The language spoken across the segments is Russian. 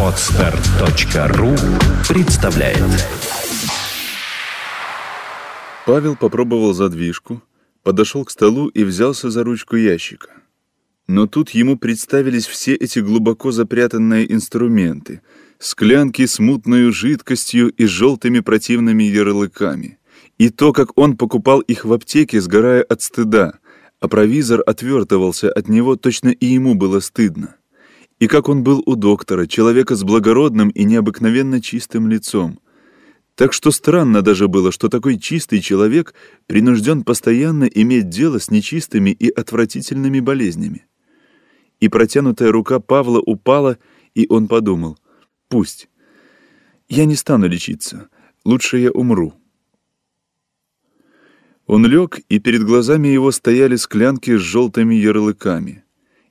Отстар.ру представляет Павел попробовал задвижку, подошел к столу и взялся за ручку ящика. Но тут ему представились все эти глубоко запрятанные инструменты, склянки с мутной жидкостью и желтыми противными ярлыками, и то, как он покупал их в аптеке, сгорая от стыда, а провизор отвертывался от него, точно и ему было стыдно. И как он был у доктора, человека с благородным и необыкновенно чистым лицом, так что странно даже было, что такой чистый человек принужден постоянно иметь дело с нечистыми и отвратительными болезнями. И протянутая рука Павла упала, и он подумал, «Пусть. Я не стану лечиться. Лучше я умру». Он лег, и перед глазами его стояли склянки с желтыми ярлыками.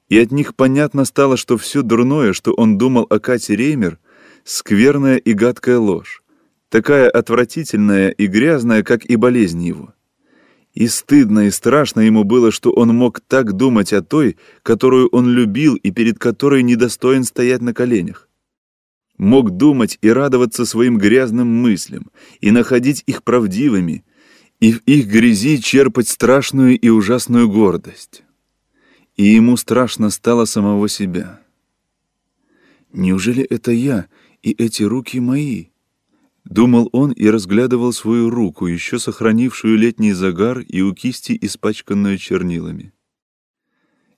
И от них понятно стало, что все дурное, что он думал о Кате Реймер, скверная и гадкая ложь такая отвратительная и грязная, как и болезнь его. И стыдно и страшно ему было, что он мог так думать о той, которую он любил и перед которой недостоин стоять на коленях. Мог думать и радоваться своим грязным мыслям, и находить их правдивыми, и в их грязи черпать страшную и ужасную гордость. И ему страшно стало самого себя. Неужели это я и эти руки мои? Думал он и разглядывал свою руку, еще сохранившую летний загар и у кисти, испачканную чернилами.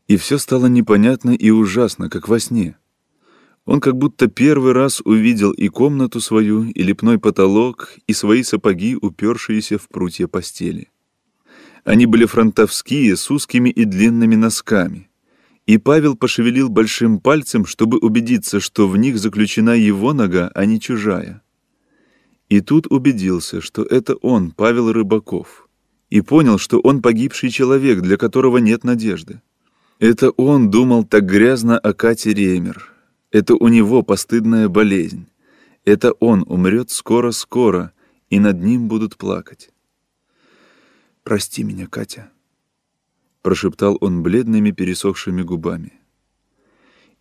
И все стало непонятно и ужасно, как во сне. Он как будто первый раз увидел и комнату свою, и лепной потолок, и свои сапоги, упершиеся в прутья постели. Они были фронтовские, с узкими и длинными носками. И Павел пошевелил большим пальцем, чтобы убедиться, что в них заключена его нога, а не чужая. И тут убедился, что это он, Павел Рыбаков, и понял, что он погибший человек, для которого нет надежды. Это он думал так грязно о Кате Реймер. Это у него постыдная болезнь. Это он умрет скоро-скоро, и над ним будут плакать. «Прости меня, Катя», — прошептал он бледными пересохшими губами.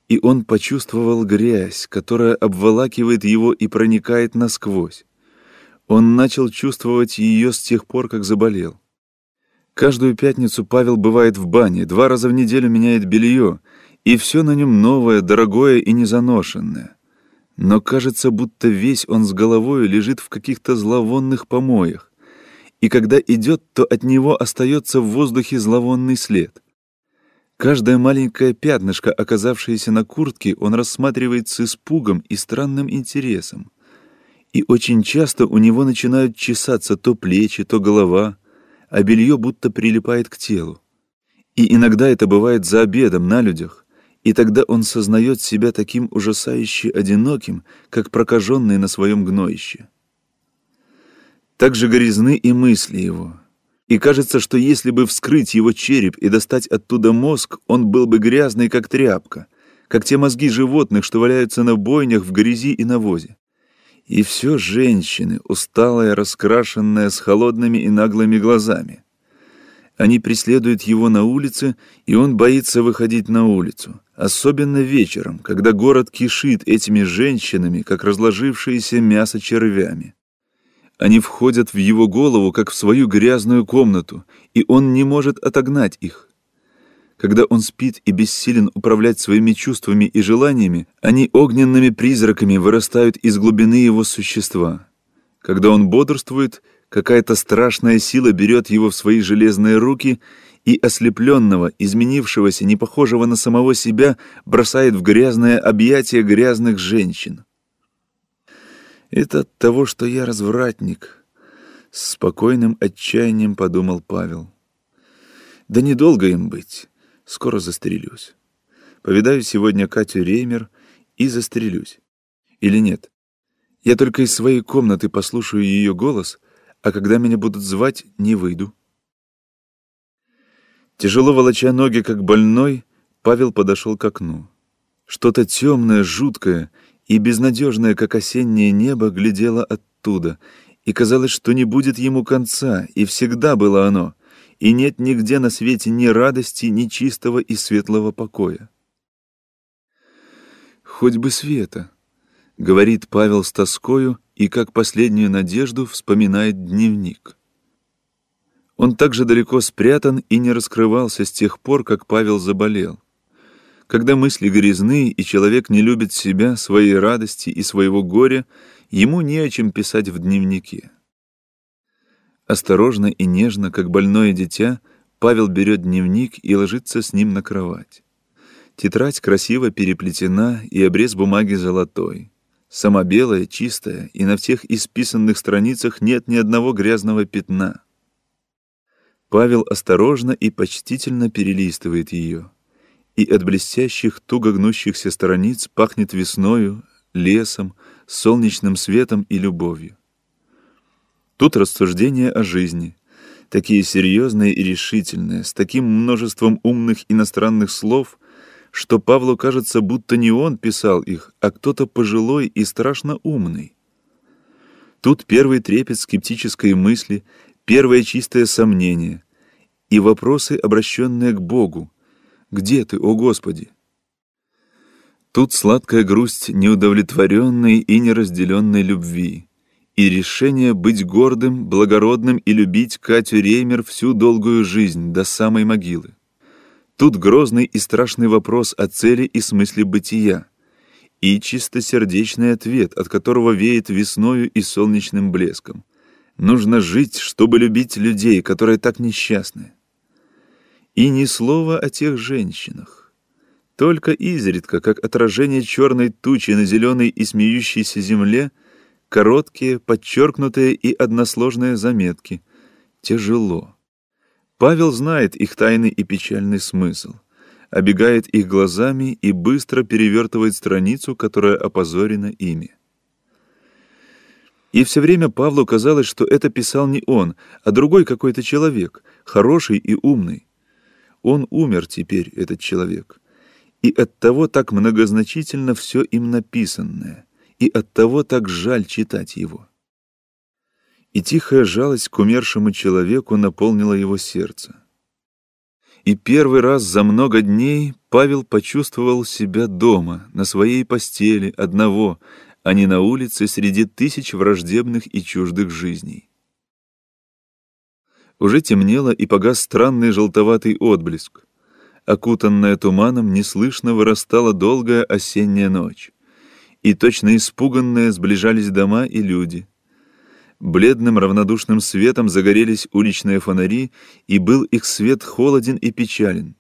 И он почувствовал грязь, которая обволакивает его и проникает насквозь. Он начал чувствовать ее с тех пор, как заболел. Каждую пятницу Павел бывает в бане, два раза в неделю меняет белье, и все на нем новое, дорогое и незаношенное. Но кажется, будто весь он с головой лежит в каких-то зловонных помоях, и когда идет, то от него остается в воздухе зловонный след. Каждое маленькое пятнышко, оказавшееся на куртке, он рассматривает с испугом и странным интересом и очень часто у него начинают чесаться то плечи, то голова, а белье будто прилипает к телу. И иногда это бывает за обедом на людях, и тогда он сознает себя таким ужасающе одиноким, как прокаженный на своем гноище. Так же горизны и мысли его. И кажется, что если бы вскрыть его череп и достать оттуда мозг, он был бы грязный, как тряпка, как те мозги животных, что валяются на бойнях в грязи и навозе. И все женщины, усталая, раскрашенная, с холодными и наглыми глазами. Они преследуют его на улице, и он боится выходить на улицу. Особенно вечером, когда город кишит этими женщинами, как разложившееся мясо червями. Они входят в его голову, как в свою грязную комнату, и он не может отогнать их. Когда он спит и бессилен управлять своими чувствами и желаниями, они огненными призраками вырастают из глубины его существа. Когда он бодрствует, какая-то страшная сила берет его в свои железные руки и ослепленного, изменившегося, не похожего на самого себя, бросает в грязное объятие грязных женщин. «Это от того, что я развратник», — с спокойным отчаянием подумал Павел. «Да недолго им быть». Скоро застрелюсь. Повидаю сегодня Катю Реймер и застрелюсь. Или нет? Я только из своей комнаты послушаю ее голос, а когда меня будут звать, не выйду. Тяжело волоча ноги, как больной, Павел подошел к окну. Что-то темное, жуткое и безнадежное, как осеннее небо, глядело оттуда, и казалось, что не будет ему конца, и всегда было оно — и нет нигде на свете ни радости, ни чистого и светлого покоя. хоть бы света», — говорит Павел с тоскою и как последнюю надежду вспоминает дневник. Он также далеко спрятан и не раскрывался с тех пор, как Павел заболел. Когда мысли грязны, и человек не любит себя, своей радости и своего горя, ему не о чем писать в дневнике. Осторожно и нежно, как больное дитя, Павел берет дневник и ложится с ним на кровать. Тетрадь красиво переплетена, и обрез бумаги золотой. Сама белая, чистая, и на всех исписанных страницах нет ни одного грязного пятна. Павел осторожно и почтительно перелистывает ее, и от блестящих, туго гнущихся страниц пахнет весною, лесом, солнечным светом и любовью. Тут рассуждения о жизни, такие серьезные и решительные, с таким множеством умных иностранных слов, что Павлу кажется, будто не он писал их, а кто-то пожилой и страшно умный. Тут первый трепет скептической мысли, первое чистое сомнение и вопросы, обращенные к Богу. «Где ты, о Господи?» Тут сладкая грусть неудовлетворенной и неразделенной любви и решение быть гордым, благородным и любить Катю Реймер всю долгую жизнь до самой могилы. Тут грозный и страшный вопрос о цели и смысле бытия, и чистосердечный ответ, от которого веет весною и солнечным блеском. Нужно жить, чтобы любить людей, которые так несчастны. И ни слова о тех женщинах. Только изредка, как отражение черной тучи на зеленой и смеющейся земле, короткие, подчеркнутые и односложные заметки. Тяжело. Павел знает их тайный и печальный смысл, обегает их глазами и быстро перевертывает страницу, которая опозорена ими. И все время Павлу казалось, что это писал не он, а другой какой-то человек, хороший и умный. Он умер теперь, этот человек. И оттого так многозначительно все им написанное, и оттого так жаль читать его и тихая жалость к умершему человеку наполнила его сердце. И первый раз за много дней Павел почувствовал себя дома, на своей постели, одного, а не на улице среди тысяч враждебных и чуждых жизней. Уже темнело и погас странный желтоватый отблеск. Окутанная туманом, неслышно вырастала долгая осенняя ночь. И точно испуганные сближались дома и люди — Бледным равнодушным светом загорелись уличные фонари, и был их свет холоден и печален.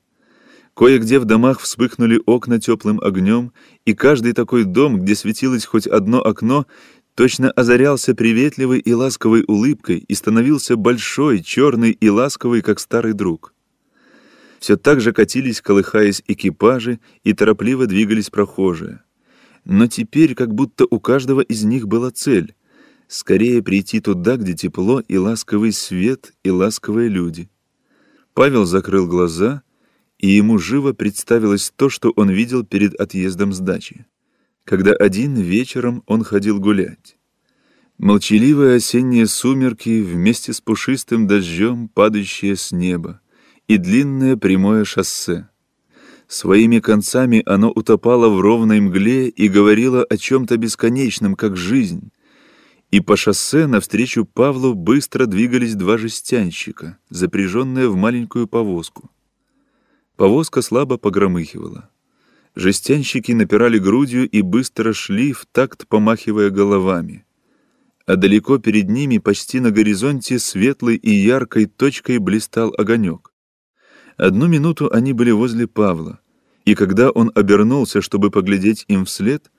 Кое-где в домах вспыхнули окна теплым огнем, и каждый такой дом, где светилось хоть одно окно, точно озарялся приветливой и ласковой улыбкой и становился большой, черный и ласковый, как старый друг. Все так же катились, колыхаясь экипажи, и торопливо двигались прохожие. Но теперь как будто у каждого из них была цель — скорее прийти туда, где тепло и ласковый свет и ласковые люди. Павел закрыл глаза, и ему живо представилось то, что он видел перед отъездом с дачи, когда один вечером он ходил гулять. Молчаливые осенние сумерки вместе с пушистым дождем, падающие с неба, и длинное прямое шоссе. Своими концами оно утопало в ровной мгле и говорило о чем-то бесконечном, как жизнь, и по шоссе навстречу Павлу быстро двигались два жестянщика, запряженные в маленькую повозку. Повозка слабо погромыхивала. Жестянщики напирали грудью и быстро шли в такт, помахивая головами. А далеко перед ними, почти на горизонте, светлой и яркой точкой блистал огонек. Одну минуту они были возле Павла, и когда он обернулся, чтобы поглядеть им вслед,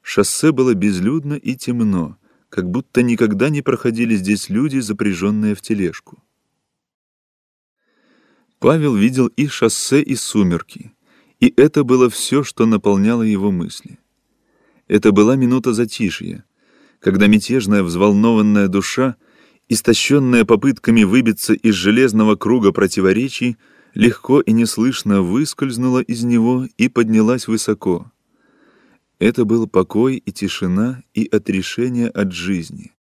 шоссе было безлюдно и темно, как будто никогда не проходили здесь люди, запряженные в тележку. Павел видел и шоссе, и сумерки, и это было все, что наполняло его мысли. Это была минута затишья, когда мятежная взволнованная душа, истощенная попытками выбиться из железного круга противоречий, легко и неслышно выскользнула из него и поднялась высоко — это был покой и тишина и отрешение от жизни.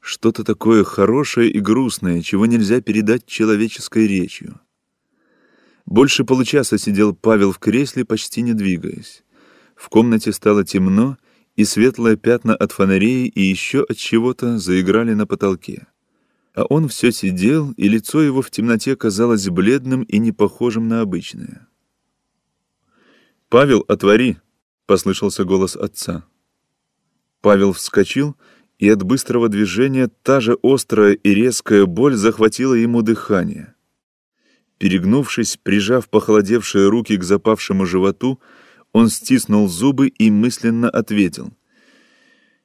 Что-то такое хорошее и грустное, чего нельзя передать человеческой речью. Больше получаса сидел Павел в кресле, почти не двигаясь. В комнате стало темно, и светлые пятна от фонарей и еще от чего-то заиграли на потолке. А он все сидел, и лицо его в темноте казалось бледным и не похожим на обычное. «Павел, отвори!» — послышался голос отца. Павел вскочил, и от быстрого движения та же острая и резкая боль захватила ему дыхание. Перегнувшись, прижав похолодевшие руки к запавшему животу, он стиснул зубы и мысленно ответил.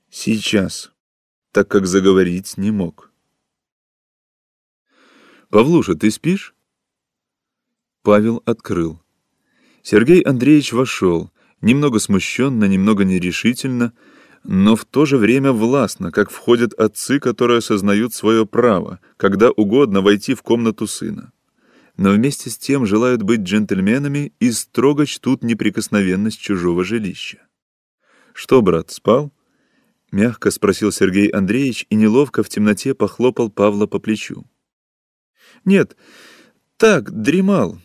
«Сейчас», так как заговорить не мог. «Павлуша, ты спишь?» Павел открыл. Сергей Андреевич вошел, немного смущенно, немного нерешительно, но в то же время властно, как входят отцы, которые осознают свое право, когда угодно войти в комнату сына. Но вместе с тем желают быть джентльменами и строго чтут неприкосновенность чужого жилища. «Что, брат, спал?» — мягко спросил Сергей Андреевич и неловко в темноте похлопал Павла по плечу. «Нет, так, дремал»,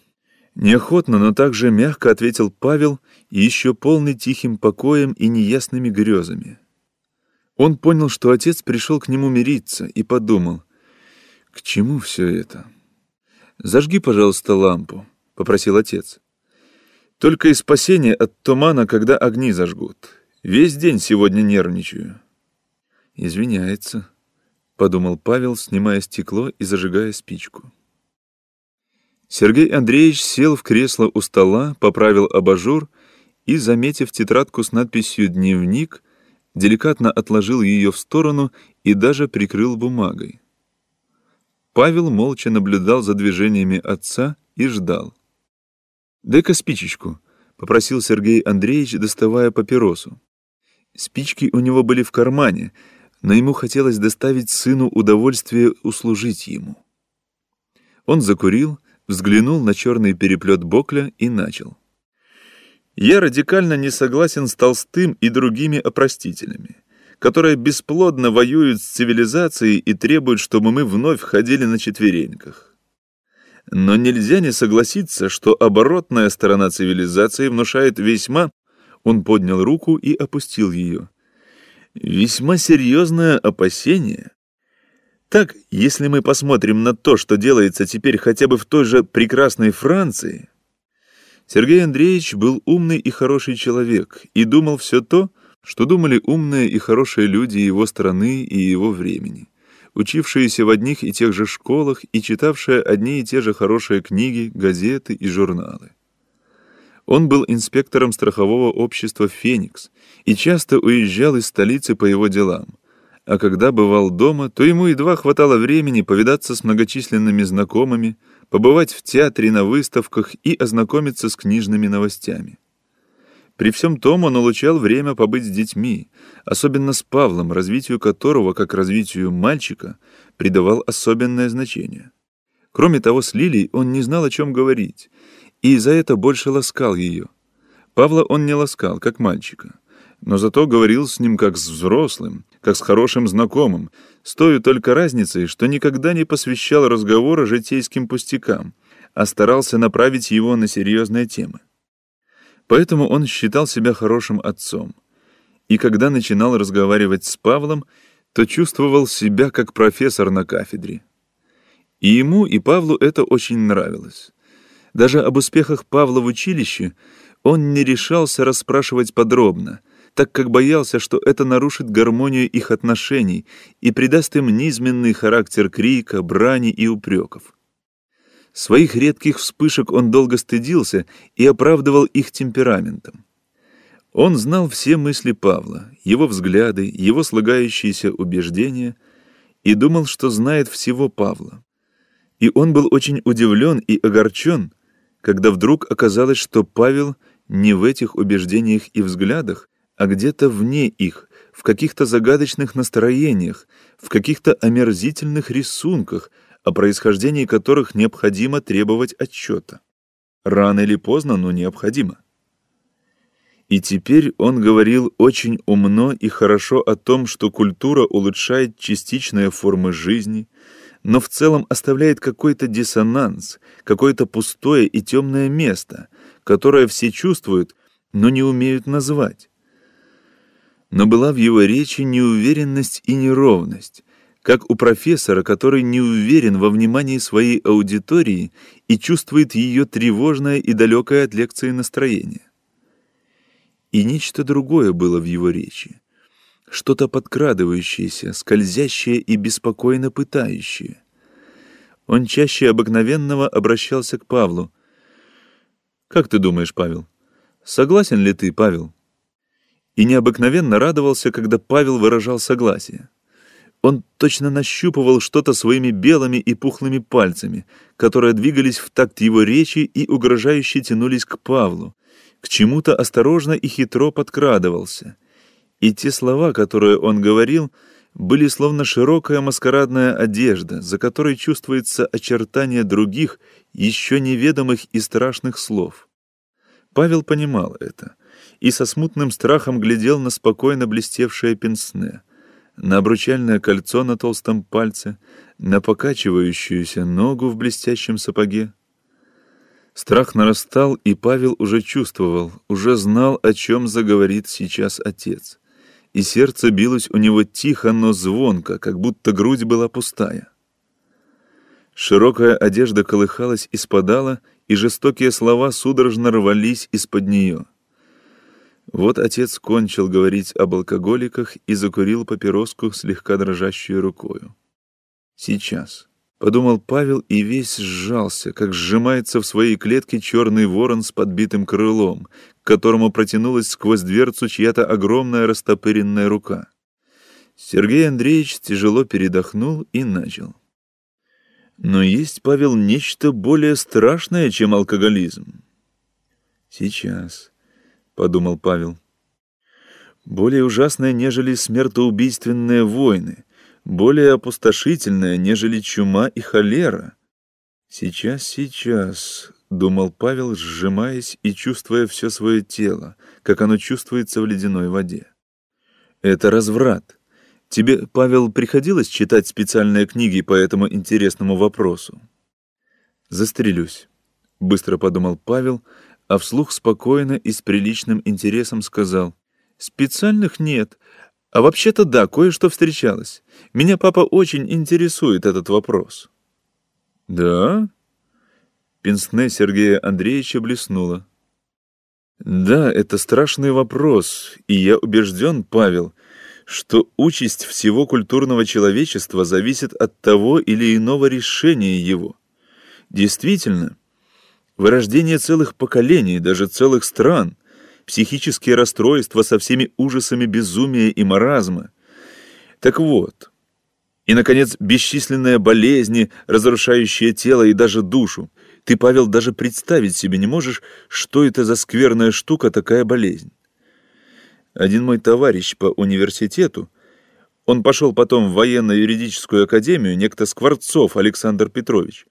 Неохотно, но также мягко ответил Павел, и еще полный тихим покоем и неясными грезами. Он понял, что отец пришел к нему мириться, и подумал, «К чему все это?» «Зажги, пожалуйста, лампу», — попросил отец. «Только и спасение от тумана, когда огни зажгут. Весь день сегодня нервничаю». «Извиняется», — подумал Павел, снимая стекло и зажигая спичку. Сергей Андреевич сел в кресло у стола, поправил абажур и, заметив тетрадку с надписью «Дневник», деликатно отложил ее в сторону и даже прикрыл бумагой. Павел молча наблюдал за движениями отца и ждал. «Дай-ка спичечку», — попросил Сергей Андреевич, доставая папиросу. Спички у него были в кармане, но ему хотелось доставить сыну удовольствие услужить ему. Он закурил, взглянул на черный переплет Бокля и начал. «Я радикально не согласен с Толстым и другими опростителями, которые бесплодно воюют с цивилизацией и требуют, чтобы мы вновь ходили на четвереньках. Но нельзя не согласиться, что оборотная сторона цивилизации внушает весьма...» Он поднял руку и опустил ее. «Весьма серьезное опасение» Так, если мы посмотрим на то, что делается теперь хотя бы в той же прекрасной Франции... Сергей Андреевич был умный и хороший человек и думал все то, что думали умные и хорошие люди его страны и его времени, учившиеся в одних и тех же школах и читавшие одни и те же хорошие книги, газеты и журналы. Он был инспектором страхового общества «Феникс» и часто уезжал из столицы по его делам – а когда бывал дома, то ему едва хватало времени повидаться с многочисленными знакомыми, побывать в театре на выставках и ознакомиться с книжными новостями. При всем том он улучшал время побыть с детьми, особенно с Павлом, развитию которого, как развитию мальчика, придавал особенное значение. Кроме того, с Лилией он не знал, о чем говорить, и за это больше ласкал ее. Павла он не ласкал, как мальчика но зато говорил с ним как с взрослым, как с хорошим знакомым, с той только разницей, что никогда не посвящал разговора житейским пустякам, а старался направить его на серьезные темы. Поэтому он считал себя хорошим отцом. И когда начинал разговаривать с Павлом, то чувствовал себя как профессор на кафедре. И ему, и Павлу это очень нравилось. Даже об успехах Павла в училище он не решался расспрашивать подробно — так как боялся, что это нарушит гармонию их отношений и придаст им низменный характер крика, брани и упреков. Своих редких вспышек он долго стыдился и оправдывал их темпераментом. Он знал все мысли Павла, его взгляды, его слагающиеся убеждения, и думал, что знает всего Павла. И он был очень удивлен и огорчен, когда вдруг оказалось, что Павел не в этих убеждениях и взглядах, а где-то вне их, в каких-то загадочных настроениях, в каких-то омерзительных рисунках, о происхождении которых необходимо требовать отчета. Рано или поздно, но необходимо. И теперь он говорил очень умно и хорошо о том, что культура улучшает частичные формы жизни, но в целом оставляет какой-то диссонанс, какое-то пустое и темное место, которое все чувствуют, но не умеют назвать. Но была в его речи неуверенность и неровность, как у профессора, который не уверен во внимании своей аудитории и чувствует ее тревожное и далекое от лекции настроение. И нечто другое было в его речи, что-то подкрадывающееся, скользящее и беспокойно пытающее. Он чаще обыкновенного обращался к Павлу. «Как ты думаешь, Павел? Согласен ли ты, Павел?» И необыкновенно радовался, когда Павел выражал согласие. Он точно нащупывал что-то своими белыми и пухлыми пальцами, которые двигались в такт его речи и угрожающе тянулись к Павлу, к чему-то осторожно и хитро подкрадывался. И те слова, которые он говорил, были словно широкая маскарадная одежда, за которой чувствуется очертание других, еще неведомых и страшных слов. Павел понимал это и со смутным страхом глядел на спокойно блестевшее пенсне — на обручальное кольцо на толстом пальце, на покачивающуюся ногу в блестящем сапоге. Страх нарастал, и Павел уже чувствовал, уже знал, о чем заговорит сейчас отец. И сердце билось у него тихо, но звонко, как будто грудь была пустая. Широкая одежда колыхалась и спадала, и жестокие слова судорожно рвались из-под нее — вот отец кончил говорить об алкоголиках и закурил папироску слегка дрожащую рукою. «Сейчас», — подумал Павел и весь сжался, как сжимается в своей клетке черный ворон с подбитым крылом, к которому протянулась сквозь дверцу чья-то огромная растопыренная рука. Сергей Андреевич тяжело передохнул и начал. Но есть, Павел, нечто более страшное, чем алкоголизм. Сейчас подумал Павел. Более ужасное, нежели смертоубийственные войны, более опустошительное, нежели чума и холера. Сейчас, сейчас, думал Павел, сжимаясь и чувствуя все свое тело, как оно чувствуется в ледяной воде. Это разврат. Тебе, Павел, приходилось читать специальные книги по этому интересному вопросу? Застрелюсь, быстро подумал Павел, а вслух спокойно и с приличным интересом сказал. «Специальных нет. А вообще-то да, кое-что встречалось. Меня папа очень интересует этот вопрос». «Да?» Пенсне Сергея Андреевича блеснула. «Да, это страшный вопрос, и я убежден, Павел, что участь всего культурного человечества зависит от того или иного решения его. Действительно, вырождение целых поколений, даже целых стран, психические расстройства со всеми ужасами безумия и маразма. Так вот, и, наконец, бесчисленные болезни, разрушающие тело и даже душу. Ты, Павел, даже представить себе не можешь, что это за скверная штука такая болезнь. Один мой товарищ по университету, он пошел потом в военно-юридическую академию, некто Скворцов Александр Петрович,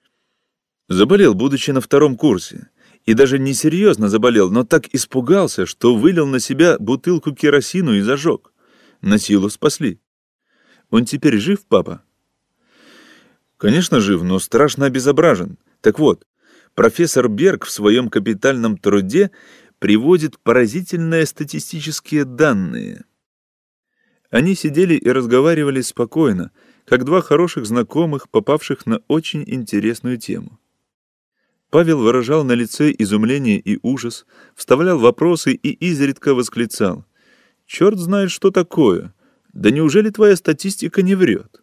Заболел, будучи на втором курсе. И даже не серьезно заболел, но так испугался, что вылил на себя бутылку керосину и зажег. На силу спасли. Он теперь жив, папа? Конечно, жив, но страшно обезображен. Так вот, профессор Берг в своем капитальном труде приводит поразительные статистические данные. Они сидели и разговаривали спокойно, как два хороших знакомых, попавших на очень интересную тему. Павел выражал на лице изумление и ужас, вставлял вопросы и изредка восклицал. «Черт знает, что такое! Да неужели твоя статистика не врет?»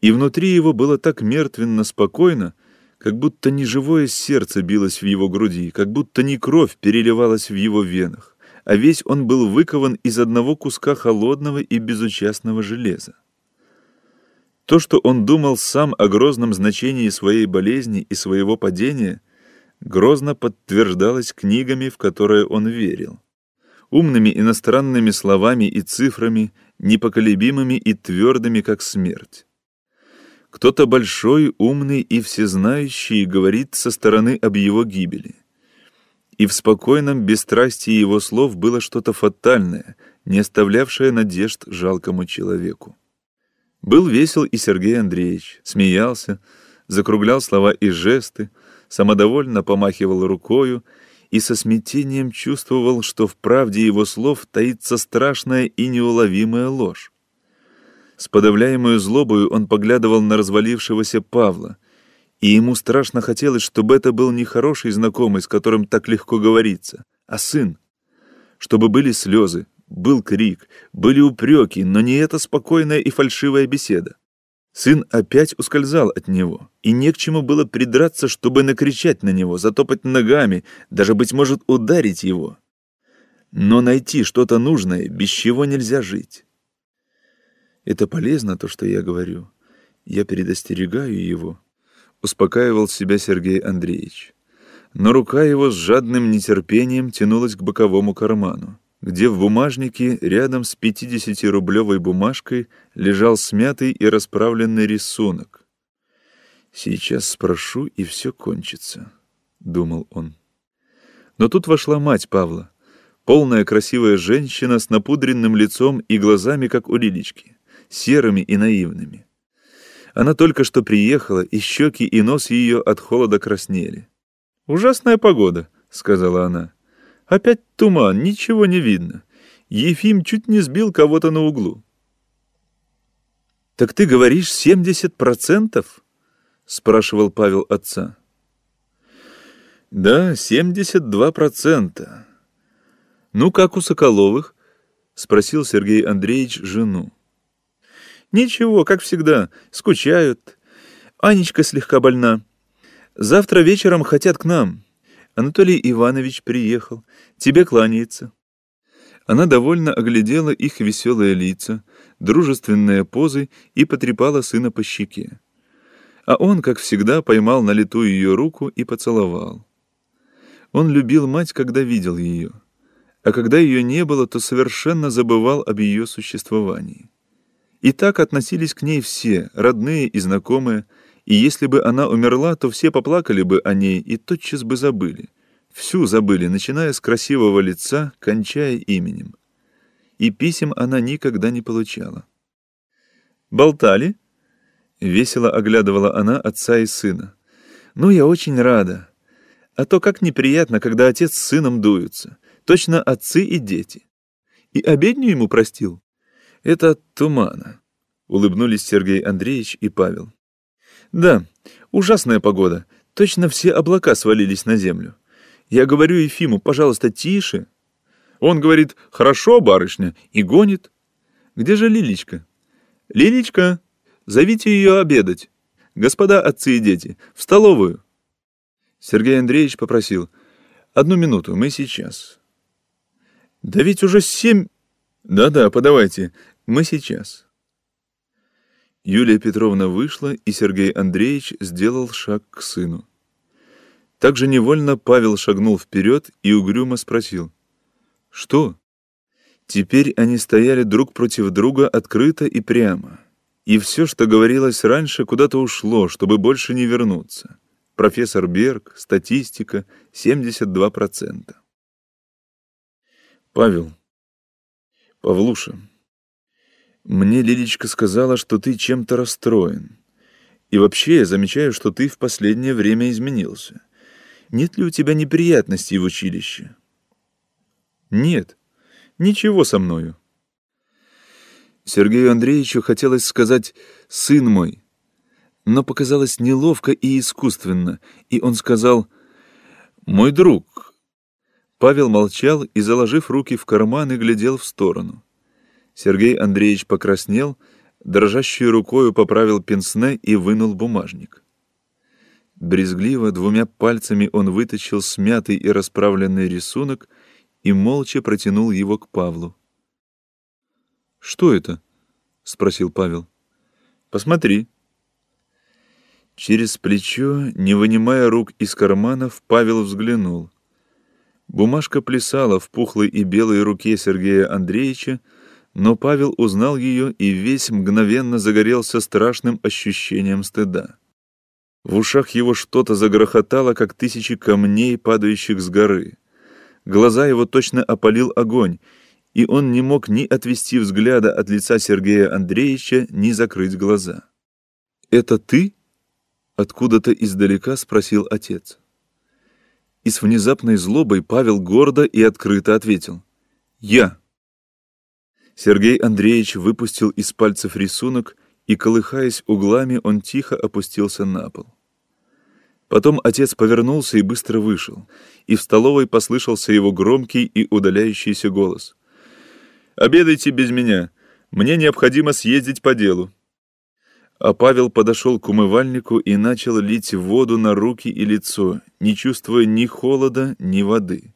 И внутри его было так мертвенно спокойно, как будто не живое сердце билось в его груди, как будто не кровь переливалась в его венах, а весь он был выкован из одного куска холодного и безучастного железа. То, что он думал сам о грозном значении своей болезни и своего падения, грозно подтверждалось книгами, в которые он верил. Умными иностранными словами и цифрами, непоколебимыми и твердыми, как смерть. Кто-то большой, умный и всезнающий говорит со стороны об его гибели. И в спокойном бесстрастии его слов было что-то фатальное, не оставлявшее надежд жалкому человеку. Был весел и Сергей Андреевич, смеялся, закруглял слова и жесты, самодовольно помахивал рукою и со смятением чувствовал, что в правде его слов таится страшная и неуловимая ложь. С подавляемой злобою он поглядывал на развалившегося Павла, и ему страшно хотелось, чтобы это был не хороший знакомый, с которым так легко говорится, а сын. Чтобы были слезы, был крик, были упреки, но не эта спокойная и фальшивая беседа. Сын опять ускользал от него, и не к чему было придраться, чтобы накричать на него, затопать ногами, даже, быть может, ударить его. Но найти что-то нужное, без чего нельзя жить. Это полезно, то, что я говорю. Я предостерегаю его, — успокаивал себя Сергей Андреевич. Но рука его с жадным нетерпением тянулась к боковому карману где в бумажнике рядом с 50-рублевой бумажкой лежал смятый и расправленный рисунок. «Сейчас спрошу, и все кончится», — думал он. Но тут вошла мать Павла, полная красивая женщина с напудренным лицом и глазами, как у Лилечки, серыми и наивными. Она только что приехала, и щеки и нос ее от холода краснели. «Ужасная погода», — сказала она. Опять туман, ничего не видно. Ефим чуть не сбил кого-то на углу. «Так ты говоришь, семьдесят процентов?» — спрашивал Павел отца. «Да, семьдесят два процента. Ну, как у Соколовых?» — спросил Сергей Андреевич жену. «Ничего, как всегда, скучают. Анечка слегка больна. Завтра вечером хотят к нам. Анатолий Иванович приехал, тебе кланяется». Она довольно оглядела их веселые лица, дружественные позы и потрепала сына по щеке. А он, как всегда, поймал на лету ее руку и поцеловал. Он любил мать, когда видел ее, а когда ее не было, то совершенно забывал об ее существовании. И так относились к ней все, родные и знакомые, и если бы она умерла, то все поплакали бы о ней и тотчас бы забыли. Всю забыли, начиная с красивого лица, кончая именем. И писем она никогда не получала. «Болтали?» — весело оглядывала она отца и сына. «Ну, я очень рада. А то как неприятно, когда отец с сыном дуются. Точно отцы и дети. И обедню ему простил. Это от тумана», — улыбнулись Сергей Андреевич и Павел. Да, ужасная погода. Точно все облака свалились на землю. Я говорю Ефиму, пожалуйста, тише. Он говорит, хорошо, барышня, и гонит. Где же Лилечка? Лилечка, зовите ее обедать. Господа отцы и дети, в столовую. Сергей Андреевич попросил, одну минуту, мы сейчас. Да ведь уже семь... Да-да, подавайте, мы сейчас. Юлия Петровна вышла, и Сергей Андреевич сделал шаг к сыну. Также невольно Павел шагнул вперед и угрюмо спросил. «Что?» Теперь они стояли друг против друга открыто и прямо. И все, что говорилось раньше, куда-то ушло, чтобы больше не вернуться. Профессор Берг, статистика, 72%. Павел. Павлуша. Мне Лилечка сказала, что ты чем-то расстроен. И вообще я замечаю, что ты в последнее время изменился. Нет ли у тебя неприятностей в училище? Нет, ничего со мною. Сергею Андреевичу хотелось сказать «сын мой», но показалось неловко и искусственно, и он сказал «мой друг». Павел молчал и, заложив руки в карманы, глядел в сторону. Сергей Андреевич покраснел, дрожащей рукою поправил пенсне и вынул бумажник. Брезгливо двумя пальцами он вытащил смятый и расправленный рисунок и молча протянул его к Павлу. «Что это?» — спросил Павел. «Посмотри». Через плечо, не вынимая рук из карманов, Павел взглянул. Бумажка плясала в пухлой и белой руке Сергея Андреевича, но Павел узнал ее и весь мгновенно загорелся страшным ощущением стыда. В ушах его что-то загрохотало, как тысячи камней, падающих с горы. Глаза его точно опалил огонь, и он не мог ни отвести взгляда от лица Сергея Андреевича, ни закрыть глаза. «Это ты?» — откуда-то издалека спросил отец. И с внезапной злобой Павел гордо и открыто ответил. «Я». Сергей Андреевич выпустил из пальцев рисунок, и, колыхаясь углами, он тихо опустился на пол. Потом отец повернулся и быстро вышел, и в столовой послышался его громкий и удаляющийся голос. «Обедайте без меня. Мне необходимо съездить по делу». А Павел подошел к умывальнику и начал лить воду на руки и лицо, не чувствуя ни холода, ни воды.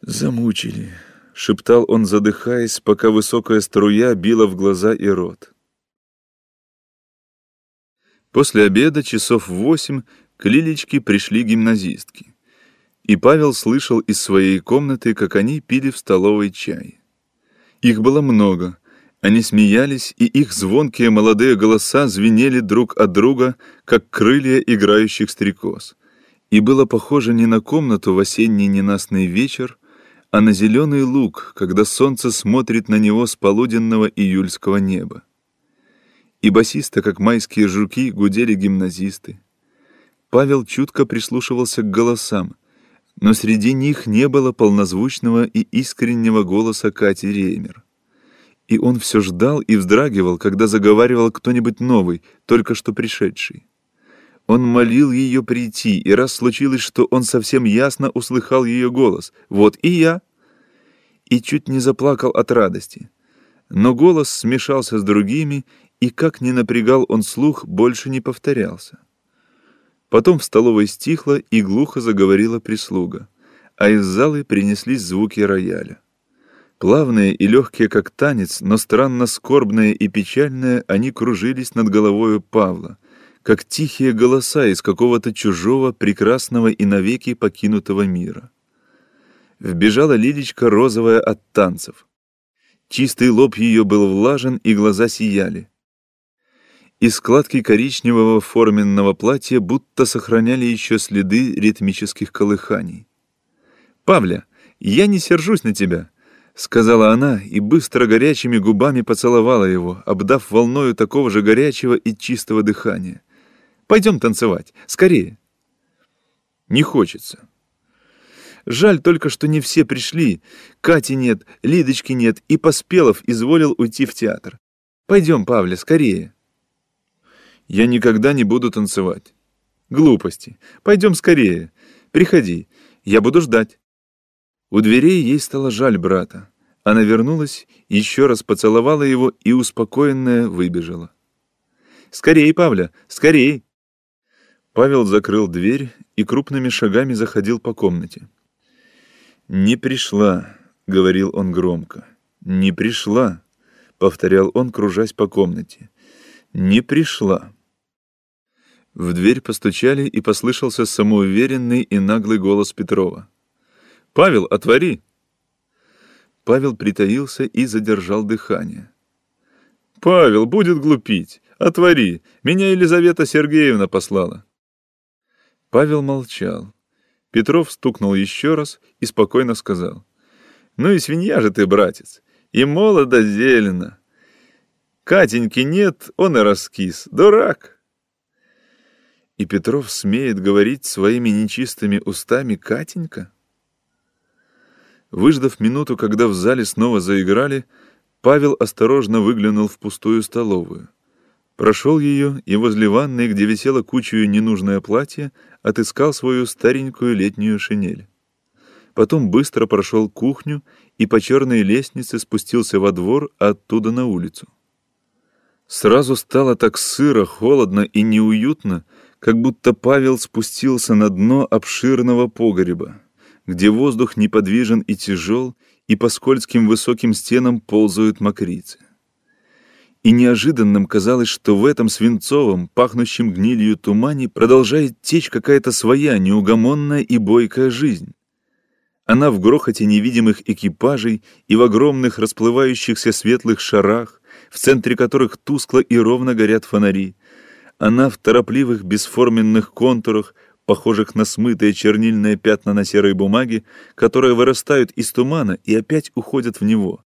«Замучили», — шептал он, задыхаясь, пока высокая струя била в глаза и рот. После обеда часов восемь к Лилечке пришли гимназистки. И Павел слышал из своей комнаты, как они пили в столовой чай. Их было много, они смеялись, и их звонкие молодые голоса звенели друг от друга, как крылья играющих стрекоз. И было похоже не на комнату в осенний ненастный вечер, а на зеленый луг, когда солнце смотрит на него с полуденного июльского неба. И басиста, как майские жуки, гудели гимназисты. Павел чутко прислушивался к голосам, но среди них не было полнозвучного и искреннего голоса Кати Реймер и он все ждал и вздрагивал, когда заговаривал кто-нибудь новый, только что пришедший. Он молил ее прийти, и раз случилось, что он совсем ясно услыхал ее голос «Вот и я!» и чуть не заплакал от радости. Но голос смешался с другими, и как ни напрягал он слух, больше не повторялся. Потом в столовой стихло и глухо заговорила прислуга, а из залы принеслись звуки рояля. Плавные и легкие, как танец, но странно скорбные и печальные, они кружились над головою Павла, как тихие голоса из какого-то чужого, прекрасного и навеки покинутого мира. Вбежала Лилечка розовая от танцев. Чистый лоб ее был влажен, и глаза сияли. И складки коричневого форменного платья будто сохраняли еще следы ритмических колыханий. «Павля, я не сержусь на тебя», — сказала она и быстро горячими губами поцеловала его, обдав волною такого же горячего и чистого дыхания. «Пойдем танцевать, скорее!» «Не хочется». Жаль только, что не все пришли. Кати нет, Лидочки нет, и Поспелов изволил уйти в театр. Пойдем, Павля, скорее. Я никогда не буду танцевать. Глупости. Пойдем скорее. Приходи. Я буду ждать. У дверей ей стало жаль брата. Она вернулась, еще раз поцеловала его и, успокоенная, выбежала. «Скорей, Павля, скорей!» Павел закрыл дверь и крупными шагами заходил по комнате. «Не пришла», — говорил он громко. «Не пришла», — повторял он, кружась по комнате. «Не пришла». В дверь постучали, и послышался самоуверенный и наглый голос Петрова. «Павел, отвори!» Павел притаился и задержал дыхание. «Павел, будет глупить! Отвори! Меня Елизавета Сергеевна послала!» Павел молчал. Петров стукнул еще раз и спокойно сказал. «Ну и свинья же ты, братец! И молодо зелено! Катеньки нет, он и раскис. Дурак!» И Петров смеет говорить своими нечистыми устами «Катенька»? Выждав минуту, когда в зале снова заиграли, Павел осторожно выглянул в пустую столовую. Прошел ее и возле ванной, где висело кучью ненужное платье, отыскал свою старенькую летнюю шинель. Потом быстро прошел кухню и по черной лестнице спустился во двор, а оттуда на улицу. Сразу стало так сыро, холодно и неуютно, как будто Павел спустился на дно обширного погреба где воздух неподвижен и тяжел, и по скользким высоким стенам ползают мокрицы. И неожиданным казалось, что в этом свинцовом, пахнущем гнилью тумане продолжает течь какая-то своя неугомонная и бойкая жизнь. Она в грохоте невидимых экипажей и в огромных расплывающихся светлых шарах, в центре которых тускло и ровно горят фонари. Она в торопливых бесформенных контурах, похожих на смытые чернильные пятна на серой бумаге, которые вырастают из тумана и опять уходят в него.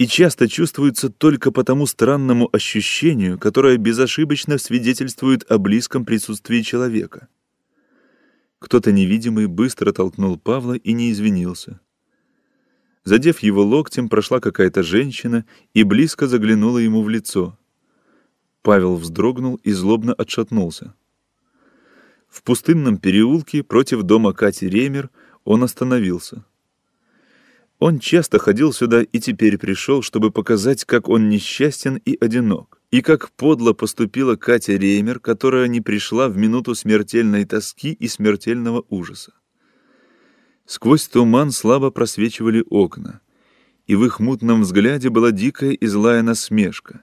И часто чувствуются только по тому странному ощущению, которое безошибочно свидетельствует о близком присутствии человека. Кто-то невидимый быстро толкнул Павла и не извинился. Задев его локтем, прошла какая-то женщина и близко заглянула ему в лицо. Павел вздрогнул и злобно отшатнулся. В пустынном переулке против дома Кати Ремер он остановился. Он часто ходил сюда и теперь пришел, чтобы показать, как он несчастен и одинок, и как подло поступила Катя Реймер, которая не пришла в минуту смертельной тоски и смертельного ужаса. Сквозь туман слабо просвечивали окна, и в их мутном взгляде была дикая и злая насмешка,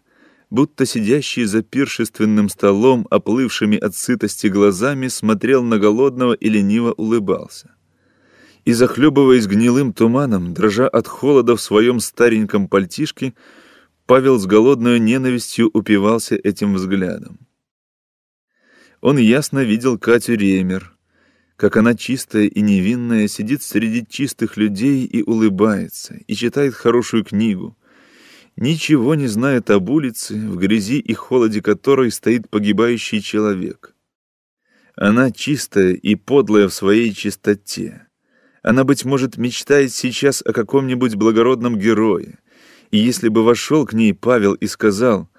будто сидящий за пиршественным столом, оплывшими от сытости глазами, смотрел на голодного и лениво улыбался и, захлебываясь гнилым туманом, дрожа от холода в своем стареньком пальтишке, Павел с голодной ненавистью упивался этим взглядом. Он ясно видел Катю Ремер, как она чистая и невинная сидит среди чистых людей и улыбается, и читает хорошую книгу, ничего не знает об улице, в грязи и холоде которой стоит погибающий человек. Она чистая и подлая в своей чистоте. Она, быть может, мечтает сейчас о каком-нибудь благородном герое. И если бы вошел к ней Павел и сказал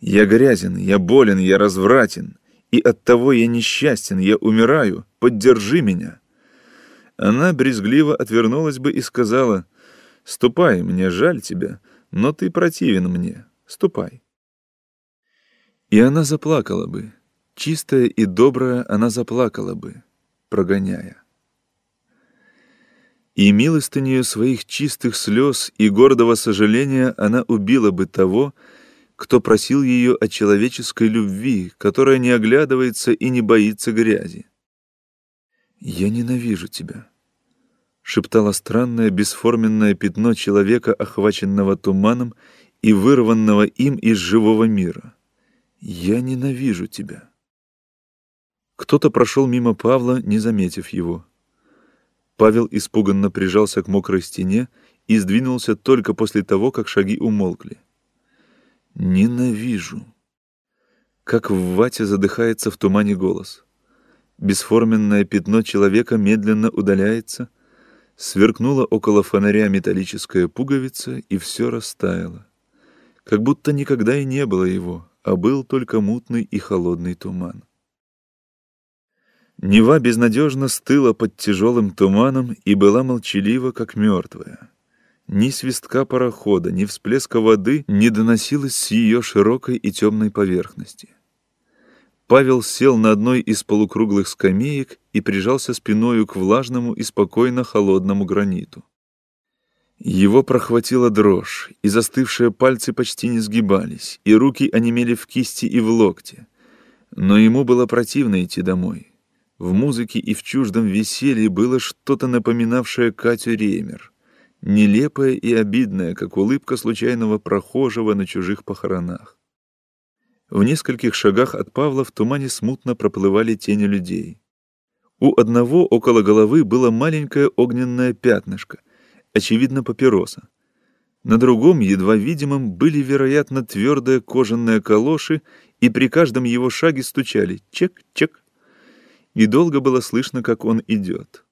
«Я грязен, я болен, я развратен, и оттого я несчастен, я умираю, поддержи меня», она брезгливо отвернулась бы и сказала «Ступай, мне жаль тебя, но ты противен мне, ступай». И она заплакала бы, чистая и добрая она заплакала бы, прогоняя и милостынею своих чистых слез и гордого сожаления она убила бы того, кто просил ее о человеческой любви, которая не оглядывается и не боится грязи. «Я ненавижу тебя», — шептало странное бесформенное пятно человека, охваченного туманом и вырванного им из живого мира. «Я ненавижу тебя». Кто-то прошел мимо Павла, не заметив его. Павел испуганно прижался к мокрой стене и сдвинулся только после того, как шаги умолкли. «Ненавижу!» Как в вате задыхается в тумане голос. Бесформенное пятно человека медленно удаляется, сверкнула около фонаря металлическая пуговица, и все растаяло. Как будто никогда и не было его, а был только мутный и холодный туман. Нева безнадежно стыла под тяжелым туманом и была молчалива, как мертвая. Ни свистка парохода, ни всплеска воды не доносилось с ее широкой и темной поверхности. Павел сел на одной из полукруглых скамеек и прижался спиною к влажному и спокойно холодному граниту. Его прохватила дрожь, и застывшие пальцы почти не сгибались, и руки онемели в кисти и в локте. Но ему было противно идти домой. В музыке и в чуждом веселье было что-то напоминавшее Катю Ремер, нелепое и обидное, как улыбка случайного прохожего на чужих похоронах. В нескольких шагах от Павла в тумане смутно проплывали тени людей. У одного около головы было маленькое огненное пятнышко, очевидно, папироса. На другом, едва видимом, были, вероятно, твердые кожаные калоши, и при каждом его шаге стучали «чек-чек» и долго было слышно, как он идет.